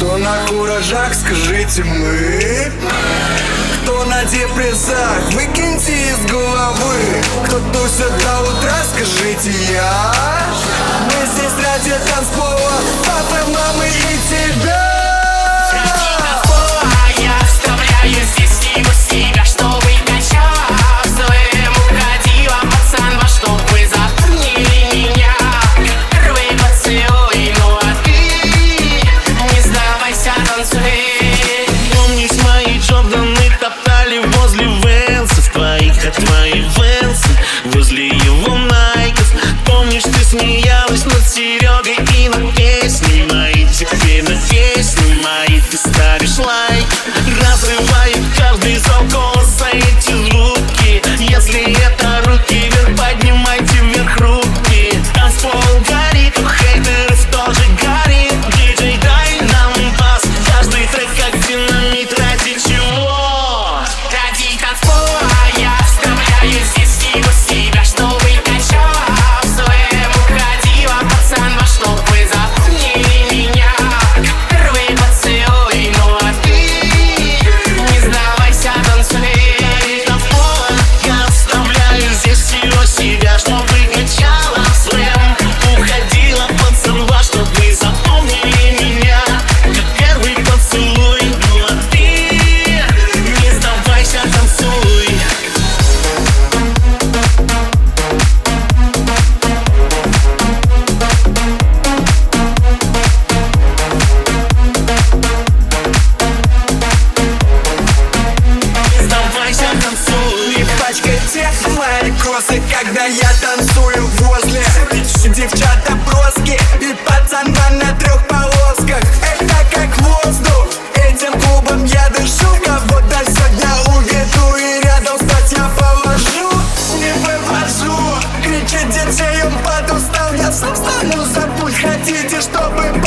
Кто на куражах, скажите мы. Кто на депрессах, выкиньте из головы. Кто тусит до утра, скажите я Серегой и над песней моей Теперь на песни мои ты ставишь лайк мои кроссы, когда я танцую возле. Девчата броски и пацана на трех полосках. Это как воздух, этим клубом я дышу. Кого-то сегодня уведу и рядом стать я положу. Не вывожу, кричит детей, он подустал Я сам стану за путь, хотите, чтобы